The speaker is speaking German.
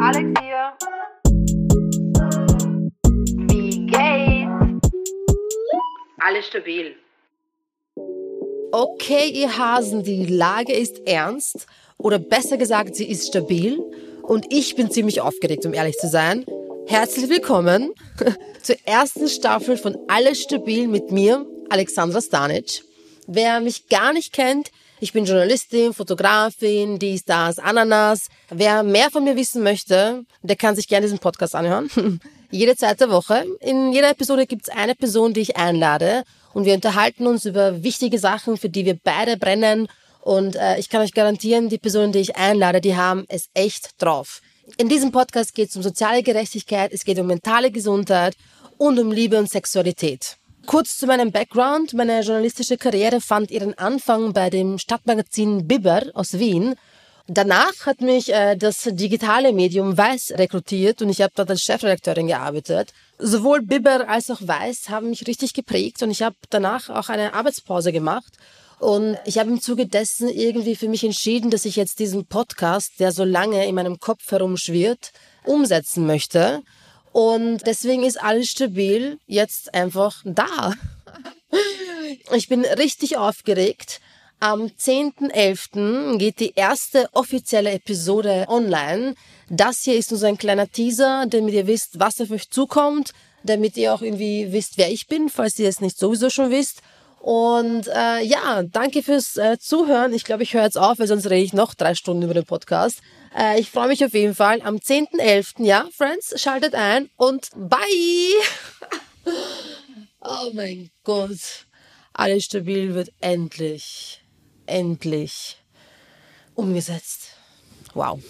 Alex hier. Wie geht's? Alles stabil. Okay, ihr Hasen, die Lage ist ernst oder besser gesagt, sie ist stabil und ich bin ziemlich aufgeregt, um ehrlich zu sein. Herzlich willkommen zur ersten Staffel von Alles stabil mit mir, Alexandra Stanic. Wer mich gar nicht kennt, ich bin Journalistin, Fotografin, dies, das, Ananas. Wer mehr von mir wissen möchte, der kann sich gerne diesen Podcast anhören. Jede zweite Woche. In jeder Episode gibt's eine Person, die ich einlade. Und wir unterhalten uns über wichtige Sachen, für die wir beide brennen. Und äh, ich kann euch garantieren, die Personen, die ich einlade, die haben es echt drauf. In diesem Podcast geht es um soziale Gerechtigkeit, es geht um mentale Gesundheit und um Liebe und Sexualität. Kurz zu meinem Background. Meine journalistische Karriere fand ihren Anfang bei dem Stadtmagazin Bibber aus Wien. Danach hat mich äh, das digitale Medium Weiß rekrutiert und ich habe dort als Chefredakteurin gearbeitet. Sowohl Bibber als auch Weiß haben mich richtig geprägt und ich habe danach auch eine Arbeitspause gemacht. Und ich habe im Zuge dessen irgendwie für mich entschieden, dass ich jetzt diesen Podcast, der so lange in meinem Kopf herumschwirrt, umsetzen möchte. Und deswegen ist alles stabil jetzt einfach da. Ich bin richtig aufgeregt. Am 10.11. geht die erste offizielle Episode online. Das hier ist nur so ein kleiner Teaser, damit ihr wisst, was auf euch zukommt, damit ihr auch irgendwie wisst, wer ich bin, falls ihr es nicht sowieso schon wisst. Und äh, ja, danke fürs äh, Zuhören. Ich glaube, ich höre jetzt auf, weil sonst rede ich noch drei Stunden über den Podcast. Äh, ich freue mich auf jeden Fall. Am 10.11. Ja, Friends, schaltet ein und bye! oh mein Gott. Alles stabil wird endlich, endlich umgesetzt. Wow.